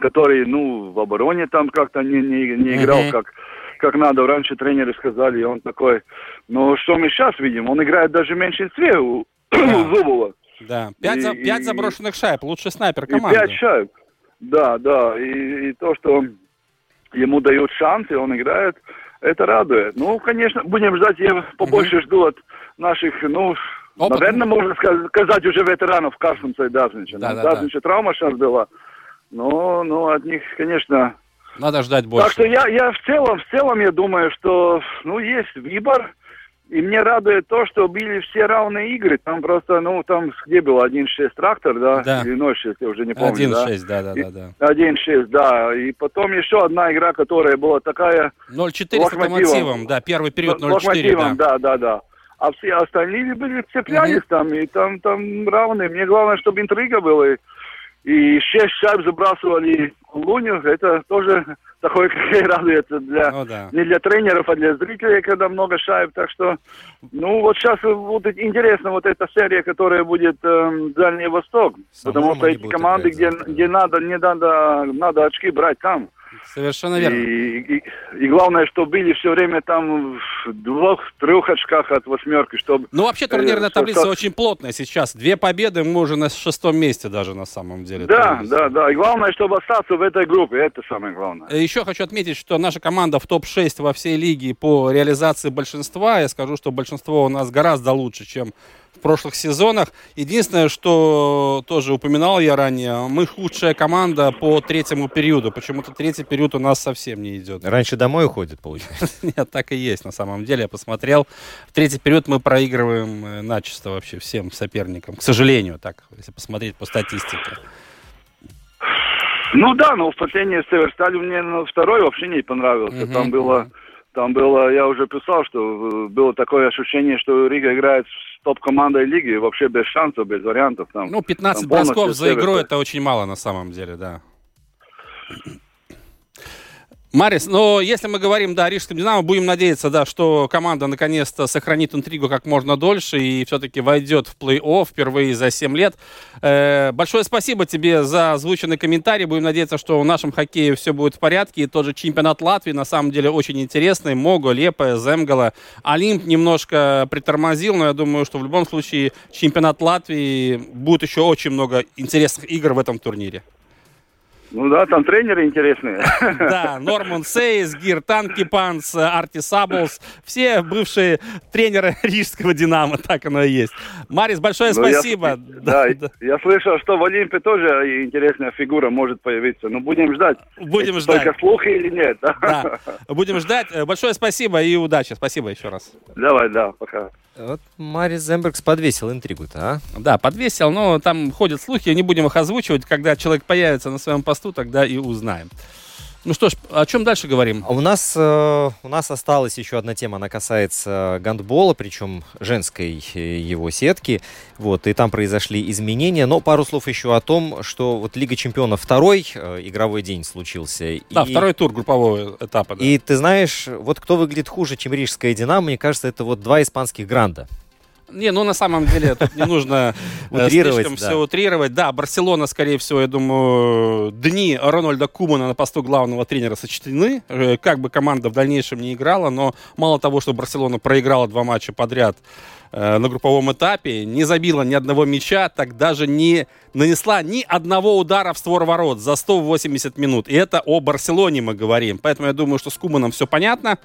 который, ну, в обороне там как-то не, не, не играл, Мгм. как, как надо. Раньше тренеры сказали, и он такой... Ну, что мы сейчас видим? Он играет даже в меньшинстве у, у Зубова. Да, пять, И- за- пять и- заброшенных шайб, лучший снайпер И команды. пять шайб. Да, да. И, и то, что ему дают шанс, и он играет, это радует. Ну, конечно, будем ждать. Я побольше жду от наших, ну, Опытных. наверное, можно сказ- сказать, уже ветеранов Карсенса и Дазнича. Да, Ну, да, да. Дазнича травма сейчас была. Но, ну, от них, конечно... Надо ждать больше. Так что я, я в целом, в целом, я думаю, что, ну, есть выбор. И мне радует то, что были все равные игры. Там просто, ну, там где был 1-6 трактор, да? Да. Или 0-6, я уже не помню, да? 1-6, да, да, И- да, да. 1-6, да. И потом еще одна игра, которая была такая... 0-4 с Локомотивом. да, первый период 0-4, Локомотивом, да. да, да, да. А все остальные были цеплялись там, и там, там равные. Мне главное, чтобы интрига была. И, и шесть шайб забрасывали Луню. Это тоже такое, как радуется для, Ну да. не для тренеров, а для зрителей, когда много шайб. Так что, ну вот сейчас будет интересно вот эта серия, которая будет эм, Дальний Восток. Самаром потому что эти команды, играть где, где надо, не надо, надо очки брать там. Совершенно верно. И, и, и главное, что были все время там в двух-трех очках от восьмерки, чтобы... Ну, вообще, турнирная э, таблица что- очень плотная сейчас. Две победы, мы уже на шестом месте даже на самом деле. Да, да, да. И главное, чтобы остаться в этой группе. Это самое главное. Э, Еще хочу отметить, что наша команда в топ-6 во всей лиге по реализации большинства. Я скажу, что большинство у нас гораздо лучше, чем в прошлых сезонах. Единственное, что тоже упоминал я ранее, мы худшая команда по третьему периоду. Почему-то третий период у нас совсем не идет. Раньше домой уходит, получается. Нет, так и есть на самом деле. Я посмотрел. В третий период мы проигрываем э, начисто вообще всем соперникам. К сожалению, так, если посмотреть по статистике. Ну да, но впечатление с Северсталью мне ну, второй вообще не понравился. Мгм, Там было... Там было, я уже писал, что э, было такое ощущение, что Рига играет с топ-командой лиги, вообще без шансов, без вариантов. Там, Ну, 15 там бросков за игру это очень мало на самом деле, да. Марис, но если мы говорим, да, Рижском Динамо, будем надеяться, да, что команда наконец-то сохранит интригу как можно дольше и все-таки войдет в плей-офф впервые за 7 лет. Э, большое спасибо тебе за озвученный комментарий. Будем надеяться, что в нашем хоккее все будет в порядке. И тот же чемпионат Латвии на самом деле очень интересный. Мого, Лепа, Земгала. Олимп немножко притормозил, но я думаю, что в любом случае чемпионат Латвии будет еще очень много интересных игр в этом турнире. Ну да, там тренеры интересные. Да, Норман Сейс, Гир Танкипанс, Арти Саблс, все бывшие тренеры рижского «Динамо», так оно и есть. Марис, большое Ну, я- спасибо. Да, я слышал, что в Олимпе тоже интересная фигура может появиться. Ну, будем ждать. Будем ждать. Только слухи или нет? Да, будем ждать. Большое спасибо и удачи. Спасибо еще раз. Давай, да, пока. Вот Марис Зембергс подвесил интригу-то, а? Да, подвесил, но там ходят слухи, не будем их озвучивать. Когда человек появится на своем посту, тогда и узнаем. Ну что ж, о чем дальше говорим? А У нас, э, у нас осталась еще одна тема, она касается гандбола, причем женской э, его сетки. Вот, и там произошли изменения. Но пару слов еще о том, что вот Лига чемпионов второй э, игровой день случился. Да, и, второй тур группового этапа. да. И ты знаешь, вот кто выглядит хуже, чем Рижская Динамо, мне кажется, это вот два испанских гранда. Не, ну на самом деле тут не нужно э, Утрировать, слишком да. все утрировать. Да, Барселона, скорее всего, я думаю, дни Рональда Кумана на посту главного тренера сочтены. Э, Как бы команда в дальнейшем не играла, но мало того, что Барселона проиграла два матча подряд э, на групповом этапе, не забила ни одного мяча, так даже не нанесла ни одного удара в створ ворот за 180 минут. И это о Барселоне мы говорим. Поэтому я думаю, что с Куманом все понятно.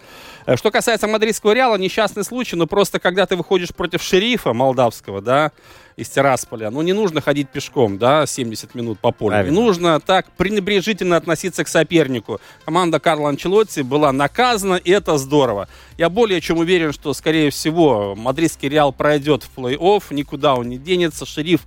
Э, Что касается мадридского Реала, несчастный случай, но просто когда ты выходишь против шерифа молдавского, да, из Тирасполя, ну не нужно ходить пешком, да, 70 минут по полю. Не Правильно. нужно так пренебрежительно относиться к сопернику. Команда Карла Анчелотти была наказана, и это здорово. Я более чем уверен, что, скорее всего, мадридский Реал пройдет в плей-офф, никуда он не денется. Шериф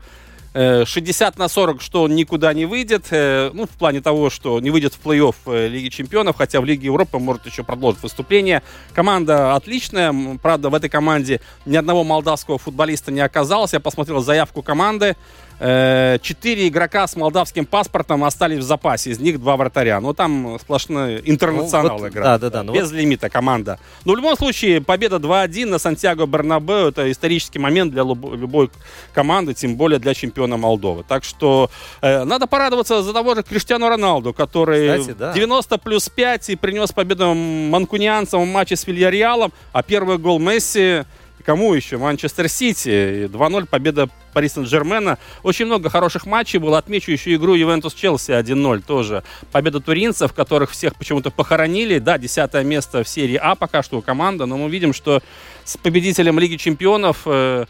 60 на 40, что он никуда не выйдет. э, Ну, в плане того, что не выйдет в плей-офф э, Лиги Чемпионов, хотя в Лиге Европы может еще продолжить выступление. Команда отличная. Правда, в этой команде ни одного молдавского футболиста не оказалось. Я посмотрел заявку команды. Э, Четыре игрока с молдавским паспортом остались в запасе. Из них два вратаря. Но там сплошные интернационалы Ну, вот, играют. да, да, да, ну Без лимита команда. Но в любом случае, победа 2-1 на Сантьяго Бернабеу это исторический момент для любо- любой команды, тем более для чемпиона Молдовы. Так что э, надо порадоваться за того же Криштиану Роналду, который Кстати, да. 90 плюс 5 и принес победу манкунианцам в матче с Вильяреалом, а первый гол Месси кому еще? Манчестер Сити. 2-0 победа Пари Сен-Жермена. Очень много хороших матчей было. Отмечу еще игру Ювентус-Челси 1-0 тоже. Победа туринцев, которых всех почему-то похоронили. Да, десятое место в серии А пока что у команды, но мы видим, что с победителем Лиги Чемпионов э,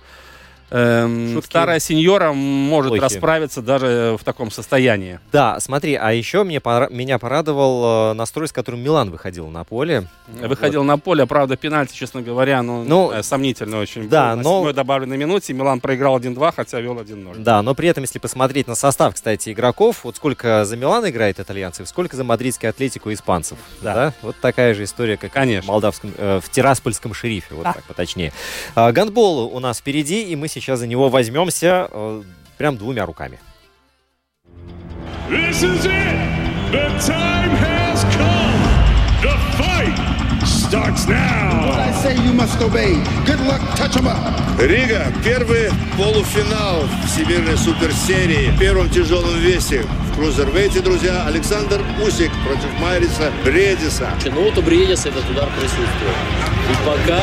Эм, старая сеньора может Плохие. расправиться даже в таком состоянии. Да, смотри, а еще мне, пора, меня порадовал э, настрой, с которым Милан выходил на поле. Выходил вот. на поле, правда, пенальти, честно говоря, ну, ну э, сомнительно очень. Да, но... На добавленной минуте Милан проиграл 1-2, хотя вел 1-0. Да, но при этом, если посмотреть на состав, кстати, игроков, вот сколько за Милан играет итальянцев, сколько за мадридский атлетику испанцев. Да. да? Вот такая же история, как Конечно. в молдавском, э, в Тираспольском шерифе, вот а. так поточнее. А, гандбол у нас впереди, и мы сейчас сейчас за него возьмемся э, прям двумя руками. This is it. The time has come. The fight starts now. What I say you must obey. Good luck, touch em up. Рига. Первый полуфинал Всемирной суперсерии в первом тяжелом весе в крузервейте, друзья. Александр Усик против Майриса Бредиса. Ну вот у Бредиса этот удар присутствует. И пока...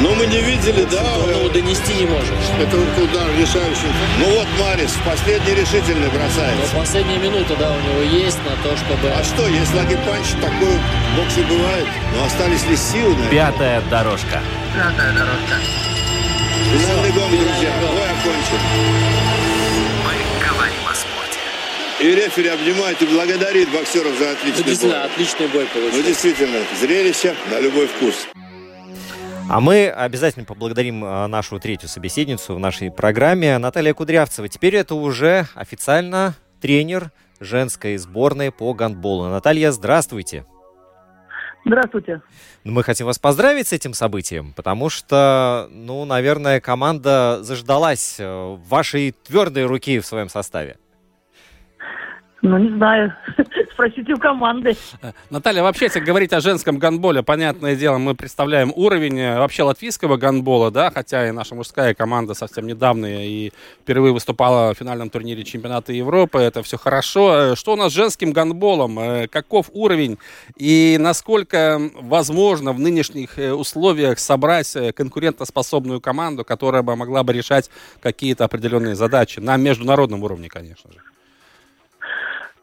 Но мы не видели, да? Он его донести не может. Это удар решающий. Ну вот Марис последний решительный бросается. Но последняя минута, да, у него есть на то, чтобы... А что, если lucky punch, такой в боксе бывает. Но остались ли силы? Наверное? Пятая дорожка. Пятая дорожка. Финальный гонг, друзья. Бой окончен. И рефери обнимает и благодарит боксеров за отличный ну, действительно, бой. отличный бой получился. Ну, действительно, зрелище на любой вкус. А мы обязательно поблагодарим а, нашу третью собеседницу в нашей программе, Наталья Кудрявцева. Теперь это уже официально тренер женской сборной по гандболу. Наталья, здравствуйте. Здравствуйте. Ну, мы хотим вас поздравить с этим событием, потому что, ну, наверное, команда заждалась э, вашей твердой руки в своем составе. Ну, не знаю. Спросите у команды. Э, Наталья, вообще, если говорить о женском гандболе, понятное дело, мы представляем уровень э, вообще латвийского гандбола, да, хотя и наша мужская команда совсем недавно и впервые выступала в финальном турнире чемпионата Европы, это все хорошо. Э, что у нас с женским гандболом? Каков уровень? И насколько возможно в нынешних условиях собрать конкурентоспособную команду, которая бы могла бы решать какие-то определенные задачи на международном уровне, конечно же?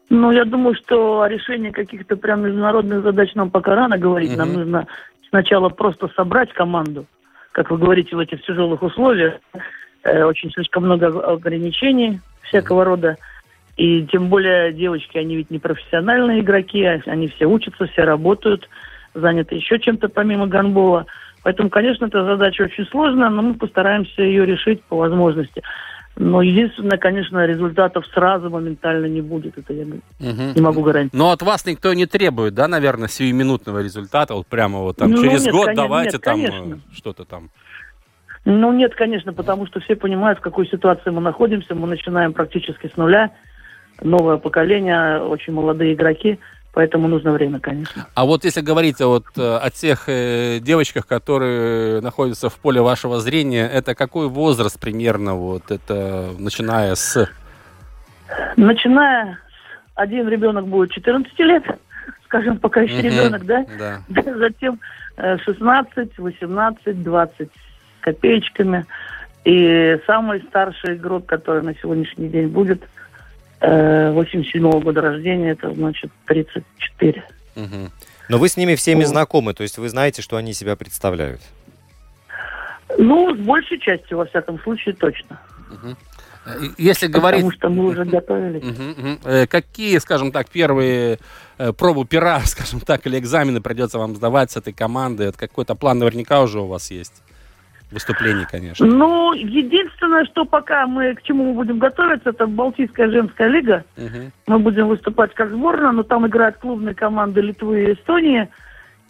Ну, я думаю, что о решении каких-то прям международных задач нам пока рано говорить. Угу. Нам нужно сначала просто собрать команду, как вы говорите, в этих тяжелых условиях. Э, очень слишком много ограничений всякого рода. И тем более девочки, они ведь не профессиональные игроки, а они все учатся, все работают, заняты еще чем-то помимо гандбола. Поэтому, конечно, эта задача очень сложная, но мы постараемся ее решить по возможности. Но единственное, конечно, результатов сразу моментально не будет. Это я угу. не могу гарантировать. Но от вас никто не требует, да, наверное, сиюминутного результата, вот прямо вот там ну, через нет, год конечно, давайте нет, там э, что-то там. Ну нет, конечно, потому что все понимают, в какой ситуации мы находимся. Мы начинаем практически с нуля. Новое поколение, очень молодые игроки. Поэтому нужно время, конечно. А вот если говорить вот э, о тех э, девочках, которые находятся в поле вашего зрения, это какой возраст примерно, вот это начиная с... Начиная с... Один ребенок будет 14 лет, скажем, пока еще угу, ребенок, да? Да. Затем 16, 18, 20 копеечками. И самый старший игрок, который на сегодняшний день будет – 87 -го года рождения, это значит 34. Угу. Но вы с ними всеми ну, знакомы, то есть вы знаете, что они себя представляют? Ну, с большей частью, во всяком случае, точно. Угу. Если говорить... Потому что мы уже готовились. Угу, угу. Какие, скажем так, первые э, пробу пера, скажем так, или экзамены придется вам сдавать с этой командой? Какой-то план наверняка уже у вас есть выступлений, конечно. Ну, единственное, что пока мы к чему мы будем готовиться, это Балтийская женская лига. Угу. Мы будем выступать как сборная, но там играют клубные команды Литвы и Эстонии.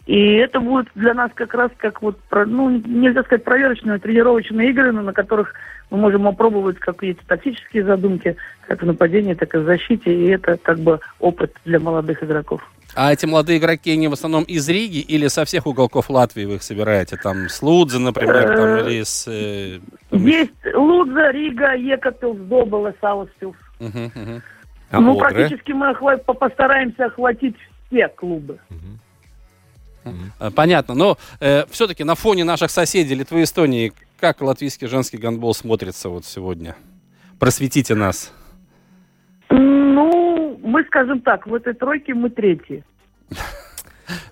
И это будет для нас как раз как вот, ну, нельзя сказать проверочные, тренировочные игры, на которых мы можем опробовать какие-то тактические задумки, как в нападении, так и в защите. И это как бы опыт для молодых игроков. А эти молодые игроки, они в основном из Риги или со всех уголков Латвии вы их собираете? Там с Лудзы, например, там, э, или с... Э, Есть Лудза, Рига, Екапилс, Добола, Сауспилс. Ну, практически мы постараемся охватить все клубы. Понятно. Но э, все-таки на фоне наших соседей Литвы и Эстонии, как латвийский женский гандбол смотрится вот сегодня? Просветите нас. Мы скажем так, в этой тройке мы третьи.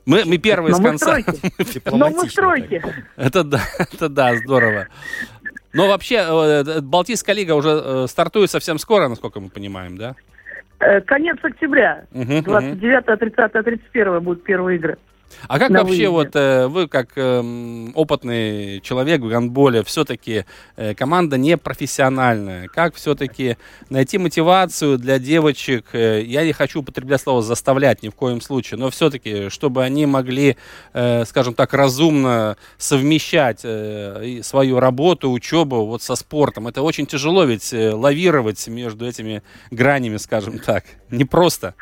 Мы, мы первые Но с конца. Но мы в тройке. Это да, это да, здорово. Но вообще, э, Балтийская лига уже э, стартует совсем скоро, насколько мы понимаем, да? Э, Конец октября. Мгм, 29, 30, 31 будут первые игры. А как На вообще выезде. вот э, вы, как эм, опытный человек в гандболе, все-таки э, команда не профессиональная, как все-таки найти мотивацию для девочек, э, я не хочу употреблять слово заставлять ни в коем случае, но все-таки, чтобы они могли, э, скажем так, разумно совмещать э, свою работу, учебу вот со спортом. Это очень тяжело ведь э, лавировать между этими гранями, скажем так. Непросто.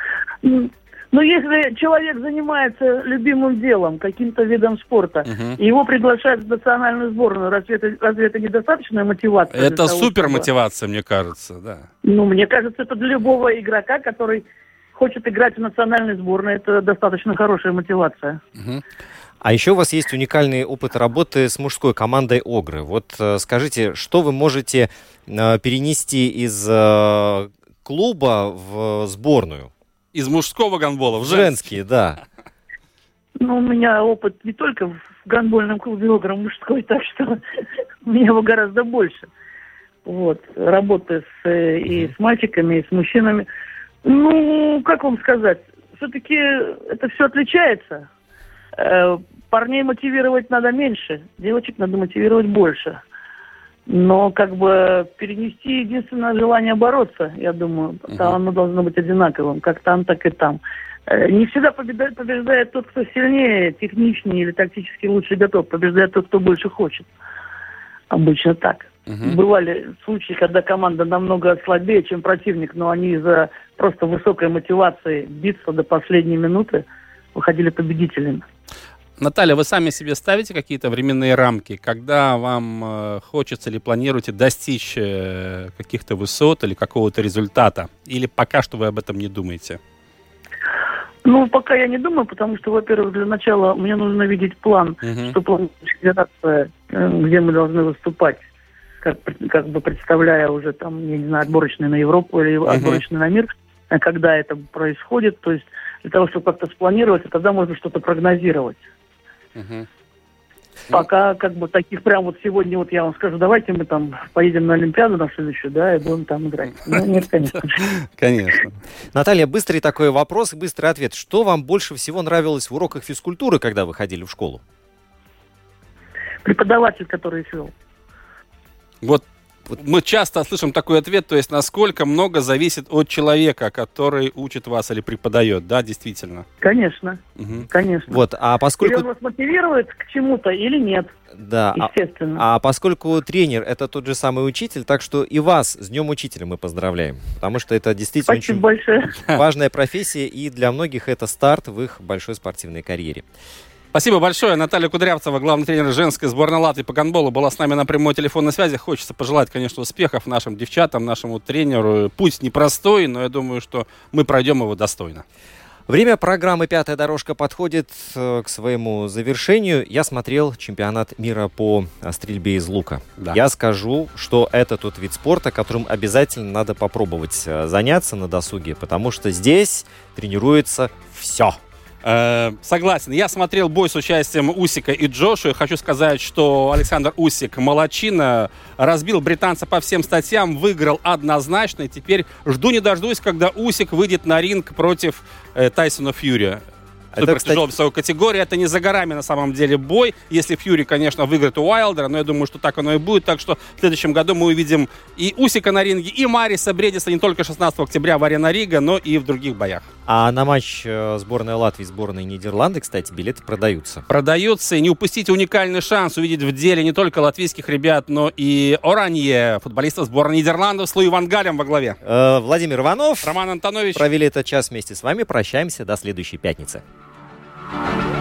Но если человек занимается любимым делом, каким-то видом спорта, Мгм. и его приглашают в национальную сборную, разве это, разве это недостаточная мотивация? Это супер мотивация, мне кажется, да. Ну, мне кажется, это для любого игрока, который хочет играть в национальной сборной, это достаточно хорошая мотивация. А еще у вас есть уникальный опыт работы с мужской командой Огры. Вот э, скажите, что вы можете э, перенести из э, клуба в сборную? Из мужского гандбола в Женские, да. Ну, у меня опыт не только в гандбольном клубе «Огра» мужской, так что у меня его гораздо больше. Вот, работы с, э, и с мальчиками, и с мужчинами. Ну, как вам сказать, все-таки это все отличается. Э, Парней мотивировать надо меньше, девочек надо мотивировать больше. Но как бы перенести единственное желание бороться, я думаю, там оно должно быть одинаковым, как там, так и там. Э, Не всегда побеждает, побеждает тот, кто сильнее, техничнее или тактически лучше готов. Побеждает тот, кто больше хочет. Обычно так. Бывали случаи, когда команда намного слабее, чем противник, но они из-за просто высокой мотивации биться до последней минуты выходили победителями. Наталья, вы сами себе ставите какие-то временные рамки, когда вам э, хочется или планируете достичь э, каких-то высот или какого-то результата? Или пока что вы об этом не думаете? Ну, пока я не думаю, потому что, во-первых, для начала мне нужно видеть план, Мгм. что план федерация, э, где мы должны выступать, как, как бы представляя уже там, я не знаю, отборочный на Европу или Мгм. отборочный на мир, когда это происходит. То есть для того, чтобы как-то спланировать, тогда можно что-то прогнозировать. Пока как бы таких прям вот сегодня вот я вам скажу, давайте мы там поедем на Олимпиаду на следующую, да, и будем там играть. Ну, нет, конечно. Конечно. Наталья, быстрый такой вопрос, быстрый ответ. Что вам больше всего нравилось в уроках физкультуры, когда вы ходили в школу? Преподаватель, который вел. Вот, мы часто слышим такой ответ, то есть насколько много зависит от человека, который учит вас или преподает, да, действительно? Конечно, Мгм. конечно. Вот, а Или поскольку... он вас мотивирует к чему-то или нет. Да, а- Естественно. А, поскольку тренер это тот же самый учитель, так что и вас с Днем Учителя мы поздравляем. Потому что это действительно Спасибо очень большое. важная профессия, и для многих это старт в их большой спортивной карьере. Спасибо большое. Наталья Кудрявцева, главный тренер женской сборной Латвии по гандболу, была с нами на прямой телефонной связи. Хочется пожелать, конечно, успехов нашим девчатам, нашему тренеру. Путь непростой, но я думаю, что мы пройдем его достойно. Время программы «Пятая дорожка» подходит э, к своему завершению. Я смотрел чемпионат мира по э, стрельбе из лука. Да. Я скажу, что это тот вид спорта, которым обязательно надо попробовать э, заняться на досуге, потому что здесь тренируется все. Э, согласен. Я смотрел бой с участием Усика и Джошу. И хочу сказать, что Александр Усик молочина. Разбил британца по всем статьям, выиграл однозначно. И теперь жду не дождусь, когда Усик выйдет на ринг против э, Тайсона Фьюри. Супер тяжелой весовой категории. Это не за горами на самом деле бой. Если Фьюри, конечно, выиграет у Уайлдера, но я думаю, что так оно и будет. Так что в следующем году мы увидим и Усика на ринге, и Мариса Бредиса не только 16 октября в Арена Рига, но и в других боях. А на матч э, сборной Латвии, сборной Нидерланды, кстати, билеты продаются. продаются. И не упустите уникальный шанс увидеть в деле не только латвийских ребят, но и Оранье, футболистов сборной Нидерландов с Луи Ван Галем во главе. Э, Владимир Иванов. Роман Антонович. Провели этот час вместе с вами. Прощаемся до следующей пятницы. Bye.